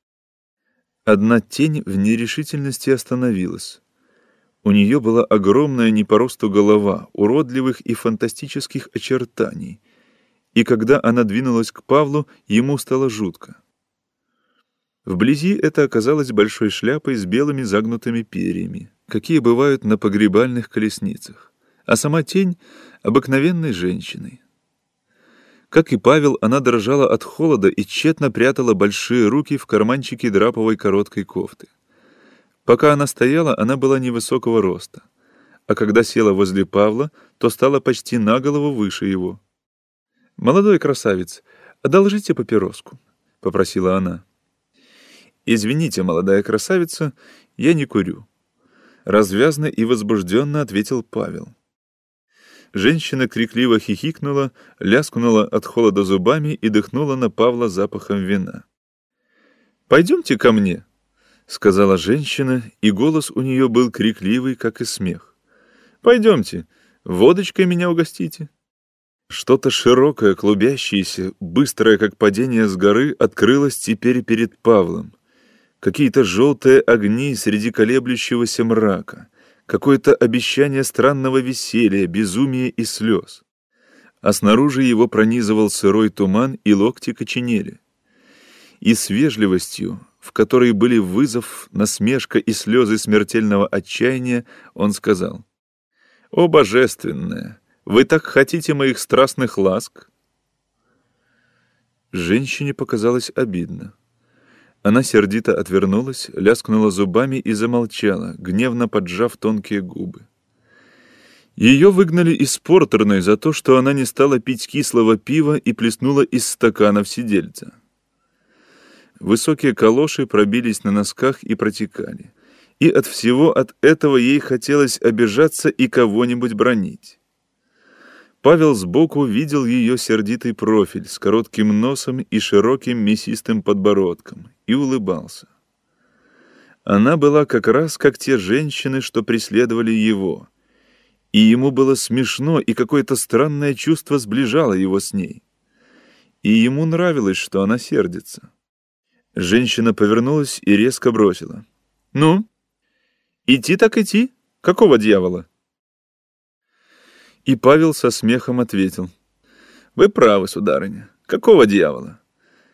Одна тень в нерешительности остановилась. У нее была огромная не по росту голова, уродливых и фантастических очертаний, и когда она двинулась к Павлу, ему стало жутко. Вблизи это оказалось большой шляпой с белыми загнутыми перьями, какие бывают на погребальных колесницах, а сама тень — обыкновенной женщиной. Как и Павел, она дрожала от холода и тщетно прятала большие руки в карманчике драповой короткой кофты. Пока она стояла, она была невысокого роста, а когда села возле Павла, то стала почти на голову выше его. «Молодой красавец, одолжите папироску», — попросила она. «Извините, молодая красавица, я не курю», — развязно и возбужденно ответил Павел. Женщина крикливо хихикнула, ляскнула от холода зубами и дыхнула на Павла запахом вина. «Пойдемте ко мне», — сказала женщина, и голос у нее был крикливый, как и смех. «Пойдемте, водочкой меня угостите». Что-то широкое, клубящееся, быстрое, как падение с горы, открылось теперь перед Павлом. Какие-то желтые огни среди колеблющегося мрака, какое-то обещание странного веселья, безумия и слез. А снаружи его пронизывал сырой туман и локти коченели. И с вежливостью, в которой были вызов, насмешка и слезы смертельного отчаяния, он сказал, «О, божественное! Вы так хотите моих страстных ласк?» Женщине показалось обидно. Она сердито отвернулась, ляскнула зубами и замолчала, гневно поджав тонкие губы. Ее выгнали из портерной за то, что она не стала пить кислого пива и плеснула из стакана в сидельца. Высокие калоши пробились на носках и протекали. И от всего от этого ей хотелось обижаться и кого-нибудь бронить. Павел сбоку видел ее сердитый профиль с коротким носом и широким мясистым подбородком и улыбался. Она была как раз как те женщины, что преследовали его. И ему было смешно, и какое-то странное чувство сближало его с ней. И ему нравилось, что она сердится. Женщина повернулась и резко бросила. «Ну? Идти так идти? Какого дьявола?» И Павел со смехом ответил. «Вы правы, сударыня. Какого дьявола?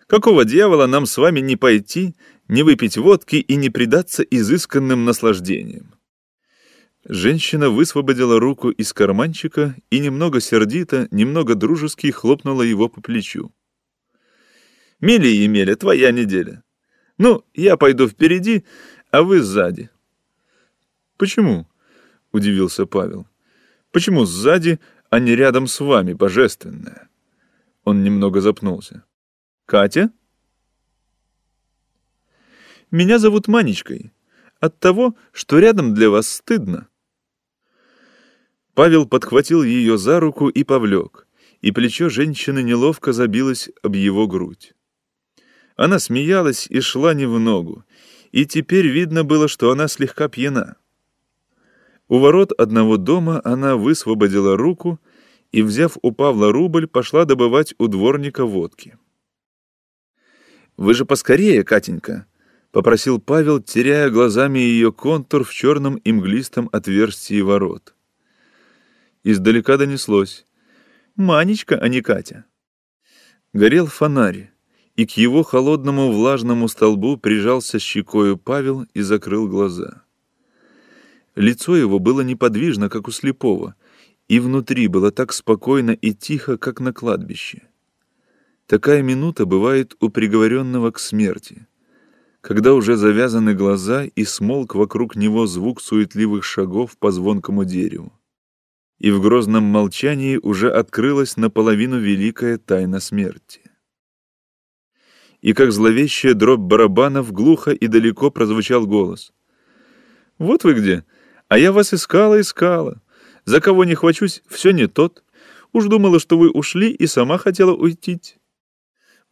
Какого дьявола нам с вами не пойти, не выпить водки и не предаться изысканным наслаждениям?» Женщина высвободила руку из карманчика и немного сердито, немного дружески хлопнула его по плечу. «Мили, Емеля, твоя неделя. Ну, я пойду впереди, а вы сзади». «Почему?» — удивился Павел. Почему сзади, а не рядом с вами, божественная?» Он немного запнулся. «Катя?» «Меня зовут Манечкой. От того, что рядом для вас стыдно». Павел подхватил ее за руку и повлек, и плечо женщины неловко забилось об его грудь. Она смеялась и шла не в ногу, и теперь видно было, что она слегка пьяна. У ворот одного дома она высвободила руку и, взяв у Павла рубль, пошла добывать у дворника водки. «Вы же поскорее, Катенька!» — попросил Павел, теряя глазами ее контур в черном и мглистом отверстии ворот. Издалека донеслось. «Манечка, а не Катя!» Горел фонарь, и к его холодному влажному столбу прижался щекою Павел и закрыл глаза. Лицо его было неподвижно, как у слепого, и внутри было так спокойно и тихо, как на кладбище. Такая минута бывает у приговоренного к смерти, когда уже завязаны глаза и смолк вокруг него звук суетливых шагов по звонкому дереву. И в грозном молчании уже открылась наполовину великая тайна смерти. И как зловещая дробь барабанов глухо и далеко прозвучал голос. «Вот вы где!» А я вас искала, искала. За кого не хвачусь, все не тот. Уж думала, что вы ушли и сама хотела уйти.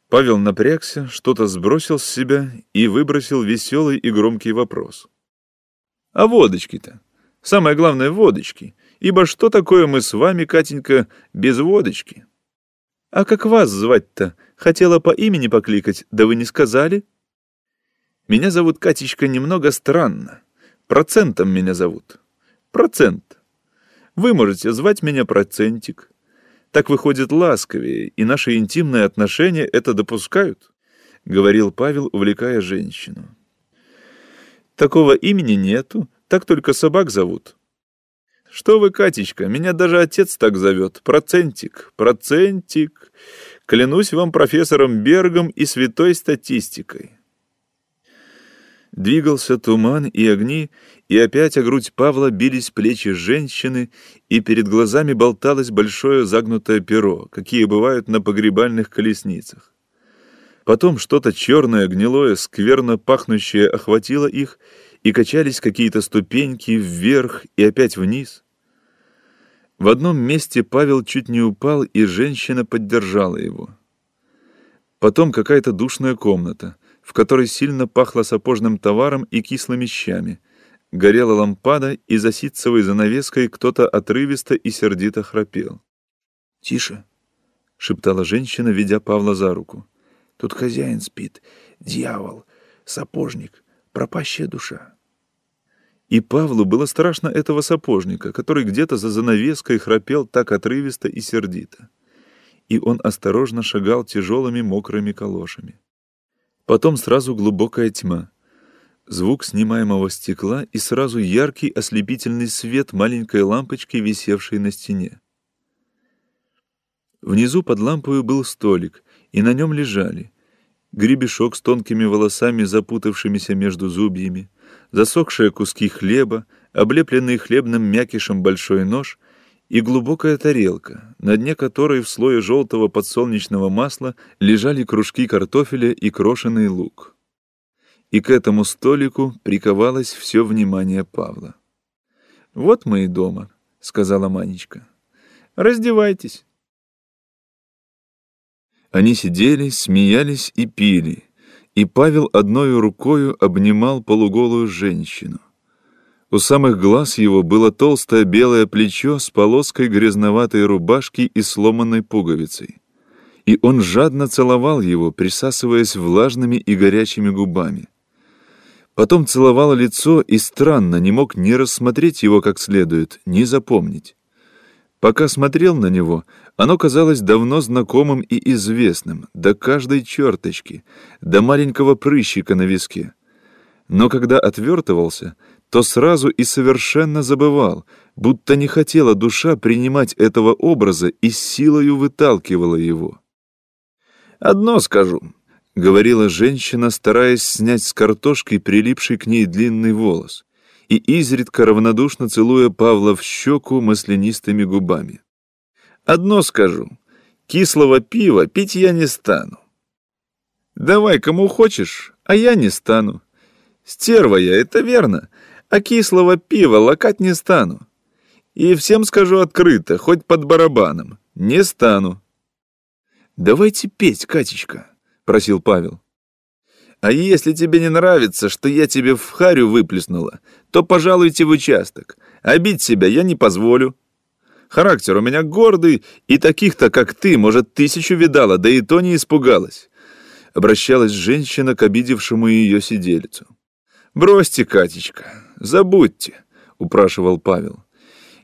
Павел напрягся, что-то сбросил с себя и выбросил веселый и громкий вопрос. А водочки-то? Самое главное — водочки. Ибо что такое мы с вами, Катенька, без водочки? А как вас звать-то? Хотела по имени покликать, да вы не сказали? Меня зовут Катечка немного странно. Процентом меня зовут. Процент. Вы можете звать меня Процентик. Так выходит ласковее, и наши интимные отношения это допускают, — говорил Павел, увлекая женщину. Такого имени нету, так только собак зовут. Что вы, Катечка, меня даже отец так зовет. Процентик, процентик. Клянусь вам профессором Бергом и святой статистикой. Двигался туман и огни, и опять о грудь Павла бились плечи женщины, и перед глазами болталось большое загнутое перо, какие бывают на погребальных колесницах. Потом что-то черное, гнилое, скверно пахнущее охватило их, и качались какие-то ступеньки вверх и опять вниз. В одном месте Павел чуть не упал, и женщина поддержала его. Потом какая-то душная комната — в которой сильно пахло сапожным товаром и кислыми щами. Горела лампада, и за ситцевой занавеской кто-то отрывисто и сердито храпел. «Тише!» шептала женщина, ведя Павла за руку. «Тут хозяин спит, дьявол, сапожник, пропащая душа». И Павлу было страшно этого сапожника, который где-то за занавеской храпел так отрывисто и сердито. И он осторожно шагал тяжелыми мокрыми калошами. Потом сразу глубокая тьма. Звук снимаемого стекла и сразу яркий ослепительный свет маленькой лампочки, висевшей на стене. Внизу под лампою был столик, и на нем лежали гребешок с тонкими волосами, запутавшимися между зубьями, засохшие куски хлеба, облепленный хлебным мякишем большой нож и глубокая тарелка, на дне которой в слое желтого подсолнечного масла лежали кружки картофеля и крошеный лук. И к этому столику приковалось все внимание Павла. «Вот мы и дома», — сказала Манечка. «Раздевайтесь». Они сидели, смеялись и пили, и Павел одной рукою обнимал полуголую женщину. У самых глаз его было толстое белое плечо с полоской грязноватой рубашки и сломанной пуговицей. И он жадно целовал его, присасываясь влажными и горячими губами. Потом целовал лицо и странно не мог ни рассмотреть его как следует, ни запомнить. Пока смотрел на него, оно казалось давно знакомым и известным, до каждой черточки, до маленького прыщика на виске. Но когда отвертывался, то сразу и совершенно забывал, будто не хотела душа принимать этого образа и силою выталкивала его. «Одно скажу», — говорила женщина, стараясь снять с картошки прилипший к ней длинный волос и изредка равнодушно целуя Павла в щеку маслянистыми губами. «Одно скажу. Кислого пива пить я не стану. Давай кому хочешь, а я не стану. Стерва я, это верно, а кислого пива лакать не стану. И всем скажу открыто, хоть под барабаном, не стану». «Давайте петь, Катечка», — просил Павел. А если тебе не нравится, что я тебе в харю выплеснула, то пожалуйте в участок. А бить себя я не позволю. Характер у меня гордый, и таких-то, как ты, может, тысячу видала, да и то не испугалась. Обращалась женщина к обидевшему ее сиделицу. «Бросьте, Катечка, забудьте», — упрашивал Павел.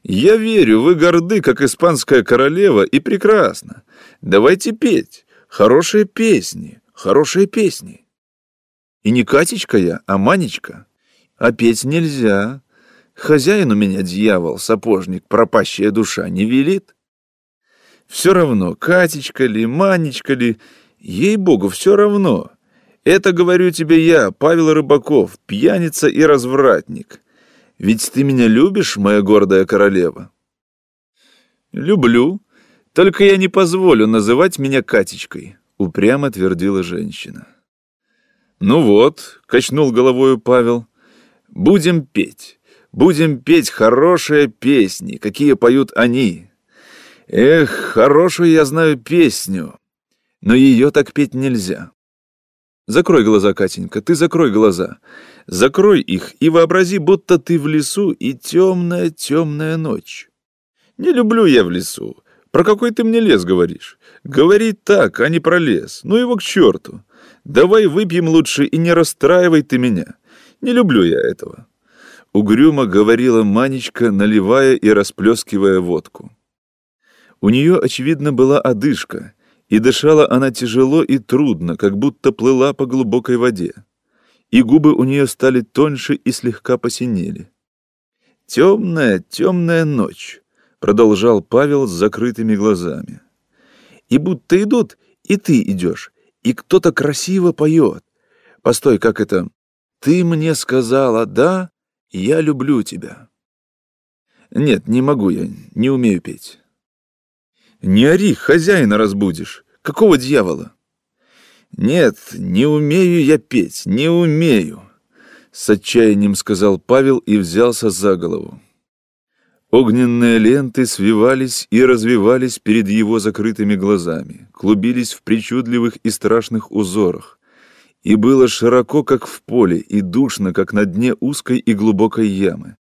«Я верю, вы горды, как испанская королева, и прекрасно. Давайте петь. Хорошие песни, хорошие песни». И не Катечка я, а Манечка. А петь нельзя. Хозяин у меня дьявол, сапожник, пропащая душа, не велит. Все равно, Катечка ли, Манечка ли, ей-богу, все равно. Это говорю тебе я, Павел Рыбаков, пьяница и развратник. Ведь ты меня любишь, моя гордая королева? Люблю, только я не позволю называть меня Катечкой, упрямо твердила женщина. «Ну вот», — качнул головою Павел, — «будем петь, будем петь хорошие песни, какие поют они. Эх, хорошую я знаю песню, но ее так петь нельзя». Закрой глаза, Катенька, ты закрой глаза. Закрой их и вообрази, будто ты в лесу и темная-темная ночь. Не люблю я в лесу. Про какой ты мне лес говоришь? Говори так, а не про лес. Ну его к черту. Давай выпьем лучше и не расстраивай ты меня. Не люблю я этого. Угрюмо говорила Манечка, наливая и расплескивая водку. У нее, очевидно, была одышка, и дышала она тяжело и трудно, как будто плыла по глубокой воде. И губы у нее стали тоньше и слегка посинели. «Темная, темная ночь», — продолжал Павел с закрытыми глазами. «И будто идут, и ты идешь, и кто-то красиво поет. Постой, как это? Ты мне сказала, да, я люблю тебя. Нет, не могу я, не умею петь. Не ори, хозяина разбудишь. Какого дьявола? Нет, не умею я петь, не умею. С отчаянием сказал Павел и взялся за голову. Огненные ленты свивались и развивались перед его закрытыми глазами, клубились в причудливых и страшных узорах. И было широко, как в поле, и душно, как на дне узкой и глубокой ямы.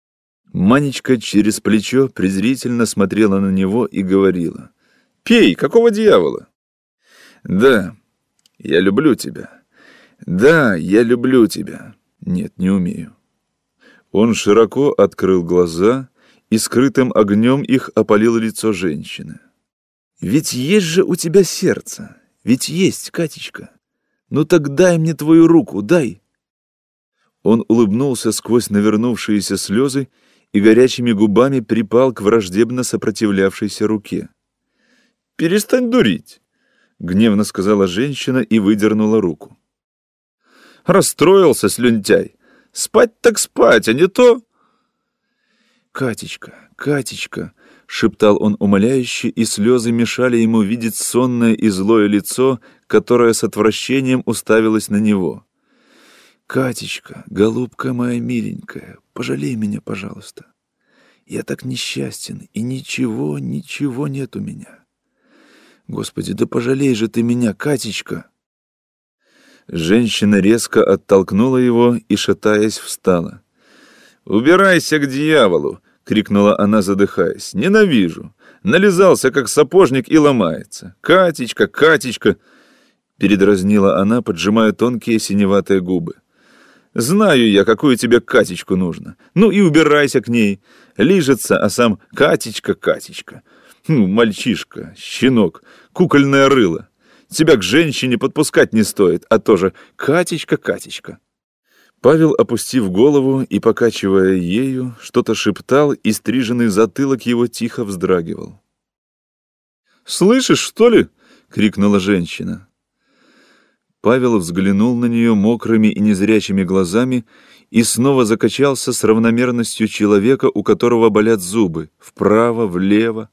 Манечка через плечо презрительно смотрела на него и говорила, Пей, какого дьявола? Да, я люблю тебя. Да, я люблю тебя. Нет, не умею. Он широко открыл глаза и скрытым огнем их опалил лицо женщины. «Ведь есть же у тебя сердце, ведь есть, Катечка. Ну так дай мне твою руку, дай!» Он улыбнулся сквозь навернувшиеся слезы и горячими губами припал к враждебно сопротивлявшейся руке. «Перестань дурить!» — гневно сказала женщина и выдернула руку. «Расстроился, слюнтяй! Спать так спать, а не то...» «Катечка, Катечка!» — шептал он умоляюще, и слезы мешали ему видеть сонное и злое лицо, которое с отвращением уставилось на него. «Катечка, голубка моя миленькая, пожалей меня, пожалуйста. Я так несчастен, и ничего, ничего нет у меня. Господи, да пожалей же ты меня, Катечка!» Женщина резко оттолкнула его и, шатаясь, встала. «Убирайся к дьяволу!» — крикнула она, задыхаясь. «Ненавижу! Нализался, как сапожник, и ломается! Катечка, Катечка!» Передразнила она, поджимая тонкие синеватые губы. «Знаю я, какую тебе Катечку нужно. Ну и убирайся к ней. Лижется, а сам Катечка, Катечка. Ну, мальчишка, щенок, кукольное рыло. Тебя к женщине подпускать не стоит, а тоже Катечка, Катечка». Павел, опустив голову и покачивая ею, что-то шептал, и стриженный затылок его тихо вздрагивал. «Слышишь, что ли?» — крикнула женщина. Павел взглянул на нее мокрыми и незрячими глазами и снова закачался с равномерностью человека, у которого болят зубы, вправо, влево.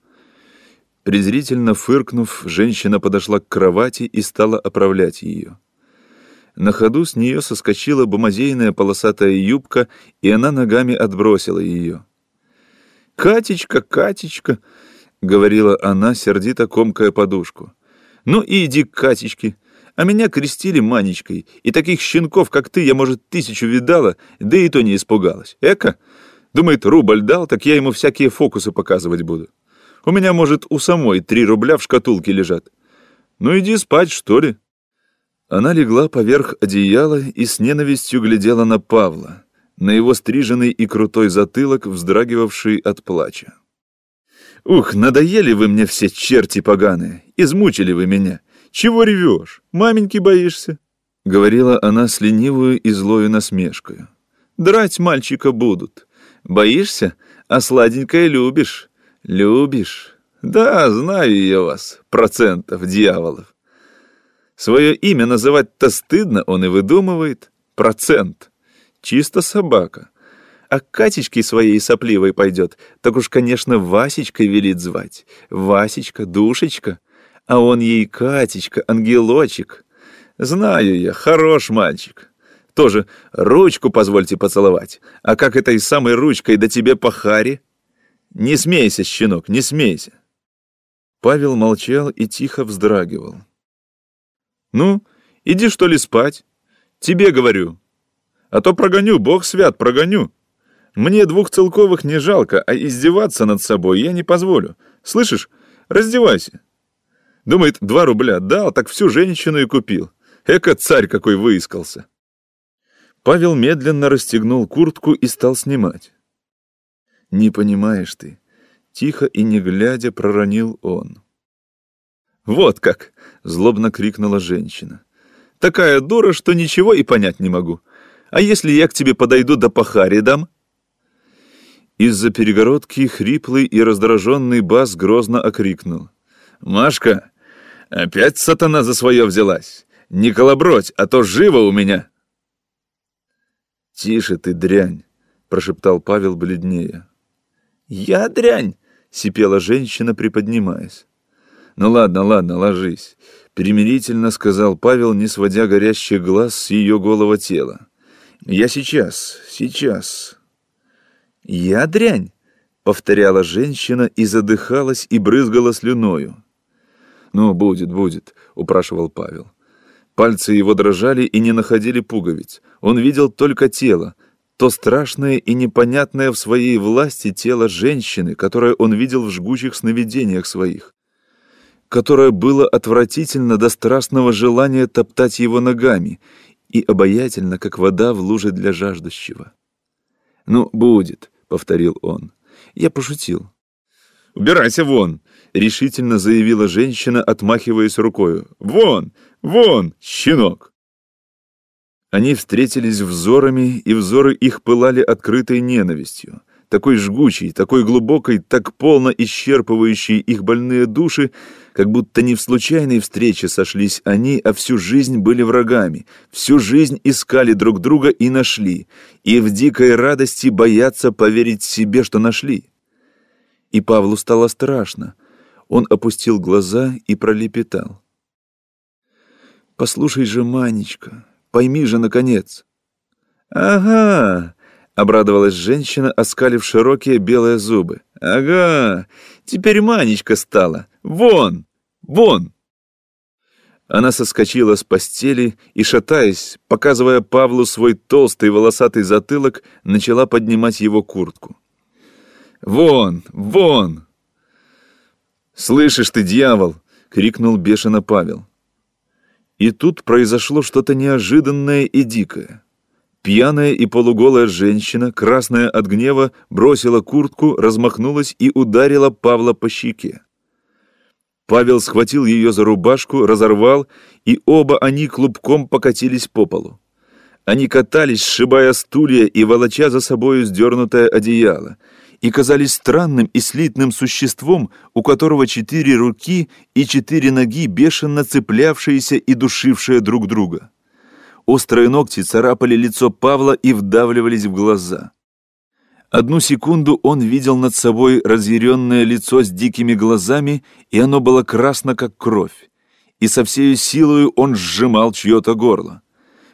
Презрительно фыркнув, женщина подошла к кровати и стала оправлять ее. На ходу с нее соскочила бумазейная полосатая юбка, и она ногами отбросила ее. «Катечка, Катечка!» — говорила она, сердито комкая подушку. «Ну и иди к Катечке!» А меня крестили Манечкой, и таких щенков, как ты, я, может, тысячу видала, да и то не испугалась. Эка? Думает, рубль дал, так я ему всякие фокусы показывать буду. У меня, может, у самой три рубля в шкатулке лежат. Ну иди спать, что ли?» Она легла поверх одеяла и с ненавистью глядела на Павла, на его стриженный и крутой затылок, вздрагивавший от плача. «Ух, надоели вы мне все черти поганые, измучили вы меня. Чего ревешь? Маменьки боишься?» — говорила она с ленивую и злою насмешкою. «Драть мальчика будут. Боишься? А сладенькое любишь. Любишь. Да, знаю я вас, процентов дьяволов. Свое имя называть-то стыдно, он и выдумывает. Процент. Чисто собака. А Катечке своей сопливой пойдет, так уж, конечно, Васечкой велит звать. Васечка, душечка. А он ей Катечка, ангелочек. Знаю я, хорош мальчик. Тоже ручку позвольте поцеловать. А как этой самой ручкой до тебе по харе? Не смейся, щенок, не смейся. Павел молчал и тихо вздрагивал. «Ну, иди что ли спать? Тебе говорю. А то прогоню, бог свят, прогоню. Мне двух целковых не жалко, а издеваться над собой я не позволю. Слышишь, раздевайся. Думает, два рубля дал, так всю женщину и купил. Эка царь какой выискался. Павел медленно расстегнул куртку и стал снимать. «Не понимаешь ты», — тихо и не глядя проронил он. «Вот как!» — злобно крикнула женщина. «Такая дура, что ничего и понять не могу. А если я к тебе подойду да по дам?» Из-за перегородки хриплый и раздраженный бас грозно окрикнул. «Машка, Опять сатана за свое взялась. Не колобродь, а то живо у меня. Тише ты, дрянь, прошептал Павел бледнее. Я дрянь, сипела женщина, приподнимаясь. Ну ладно, ладно, ложись, примирительно сказал Павел, не сводя горящих глаз с ее голого тела. Я сейчас, сейчас. Я дрянь, повторяла женщина и задыхалась и брызгала слюною. «Ну, будет, будет», — упрашивал Павел. Пальцы его дрожали и не находили пуговиц. Он видел только тело, то страшное и непонятное в своей власти тело женщины, которое он видел в жгучих сновидениях своих. которое было отвратительно до страстного желания топтать его ногами и обаятельно, как вода в луже для жаждущего. «Ну, будет», — повторил он. «Я пошутил». «Убирайся вон!» — решительно заявила женщина, отмахиваясь рукою. «Вон! Вон, щенок!» Они встретились взорами, и взоры их пылали открытой ненавистью такой жгучей, такой глубокой, так полно исчерпывающей их больные души, как будто не в случайной встрече сошлись они, а всю жизнь были врагами, всю жизнь искали друг друга и нашли, и в дикой радости боятся поверить себе, что нашли. И Павлу стало страшно. Он опустил глаза и пролепетал. «Послушай же, Манечка, пойми же, наконец». «Ага, Обрадовалась женщина, оскалив широкие белые зубы. «Ага, теперь Манечка стала. Вон! Вон!» Она соскочила с постели и, шатаясь, показывая Павлу свой толстый волосатый затылок, начала поднимать его куртку. «Вон! Вон!» «Слышишь ты, дьявол!» — крикнул бешено Павел. И тут произошло что-то неожиданное и дикое. Пьяная и полуголая женщина, красная от гнева, бросила куртку, размахнулась и ударила Павла по щеке. Павел схватил ее за рубашку, разорвал, и оба они клубком покатились по полу. Они катались, сшибая стулья и волоча за собою сдернутое одеяло, и казались странным и слитным существом, у которого четыре руки и четыре ноги, бешено цеплявшиеся и душившие друг друга. Острые ногти царапали лицо Павла и вдавливались в глаза. Одну секунду он видел над собой разъяренное лицо с дикими глазами, и оно было красно, как кровь. И со всей силой он сжимал чье-то горло.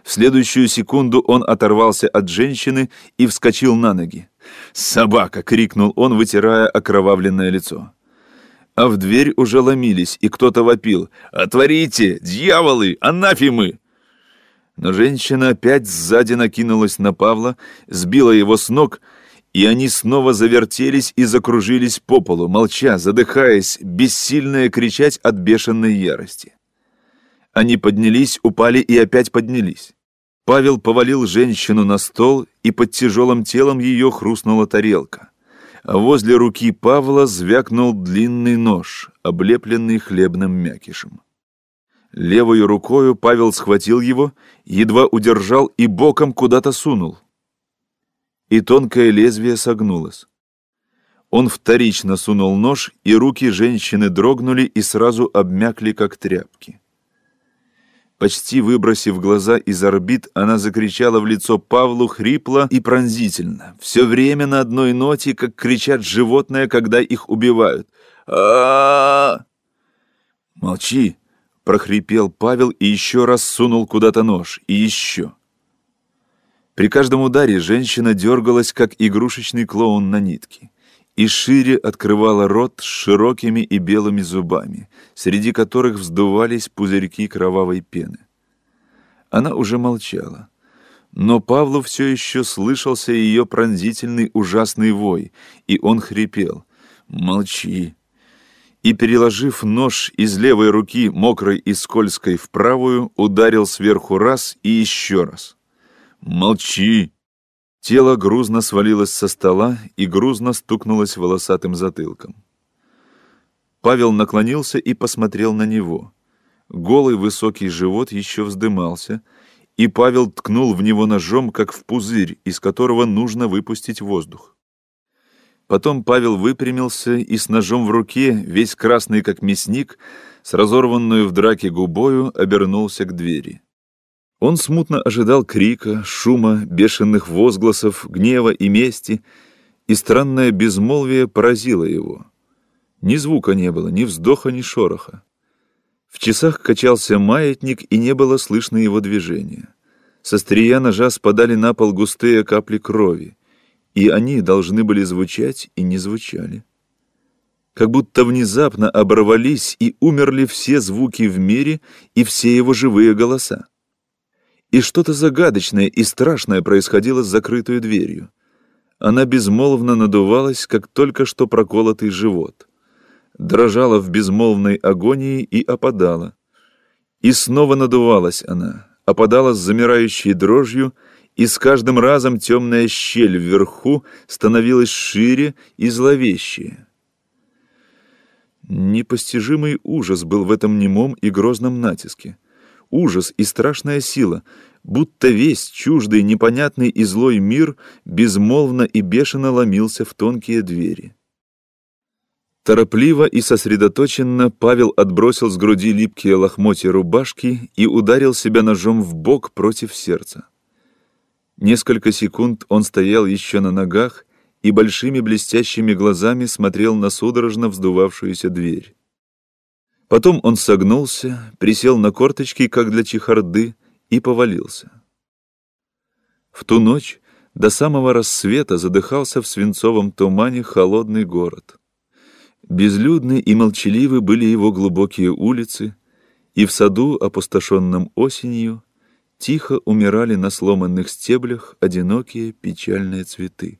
В следующую секунду он оторвался от женщины и вскочил на ноги. «Собака!» — крикнул он, вытирая окровавленное лицо. А в дверь уже ломились, и кто-то вопил. «Отворите! Дьяволы! Анафимы!» Но женщина опять сзади накинулась на Павла, сбила его с ног, и они снова завертелись и закружились по полу, молча, задыхаясь, бессильные кричать от бешеной ярости. Они поднялись, упали и опять поднялись. Павел повалил женщину на стол, и под тяжелым телом ее хрустнула тарелка. А возле руки Павла звякнул длинный нож, облепленный хлебным мякишем. Левой рукою Павел схватил его, едва удержал и боком куда-то сунул. И тонкое лезвие согнулось. Он вторично сунул нож, и руки женщины дрогнули и сразу обмякли, как тряпки. Почти выбросив глаза из орбит, она закричала в лицо Павлу хрипло и пронзительно, все время на одной ноте, как кричат животные, когда их убивают. а «Молчи!» прохрипел Павел и еще раз сунул куда-то нож, и еще. При каждом ударе женщина дергалась, как игрушечный клоун на нитке, и шире открывала рот с широкими и белыми зубами, среди которых вздувались пузырьки кровавой пены. Она уже молчала. Но Павлу все еще слышался ее пронзительный ужасный вой, и он хрипел. «Молчи, и, переложив нож из левой руки, мокрой и скользкой, в правую, ударил сверху раз и еще раз. «Молчи!» Тело грузно свалилось со стола и грузно стукнулось волосатым затылком. Павел наклонился и посмотрел на него. Голый высокий живот еще вздымался, и Павел ткнул в него ножом, как в пузырь, из которого нужно выпустить воздух. Потом Павел выпрямился и с ножом в руке, весь красный как мясник, с разорванную в драке губою, обернулся к двери. Он смутно ожидал крика, шума, бешеных возгласов, гнева и мести, и странное безмолвие поразило его. Ни звука не было, ни вздоха, ни шороха. В часах качался маятник, и не было слышно его движения. Со стрия ножа спадали на пол густые капли крови и они должны были звучать и не звучали. Как будто внезапно оборвались и умерли все звуки в мире и все его живые голоса. И что-то загадочное и страшное происходило с закрытой дверью. Она безмолвно надувалась, как только что проколотый живот. дрожала в безмолвной агонии и опадала. И снова надувалась она, опадала с замирающей дрожью, и с каждым разом темная щель вверху становилась шире и зловещее. Непостижимый ужас был в этом немом и грозном натиске. Ужас и страшная сила, будто весь чуждый, непонятный и злой мир безмолвно и бешено ломился в тонкие двери. Торопливо и сосредоточенно Павел отбросил с груди липкие лохмотья рубашки и ударил себя ножом в бок против сердца. Несколько секунд он стоял еще на ногах и большими блестящими глазами смотрел на судорожно вздувавшуюся дверь. Потом он согнулся, присел на корточки, как для чехарды, и повалился. В ту ночь до самого рассвета задыхался в свинцовом тумане холодный город. Безлюдны и молчаливы были его глубокие улицы, и в саду, опустошенном осенью, тихо умирали на сломанных стеблях одинокие печальные цветы.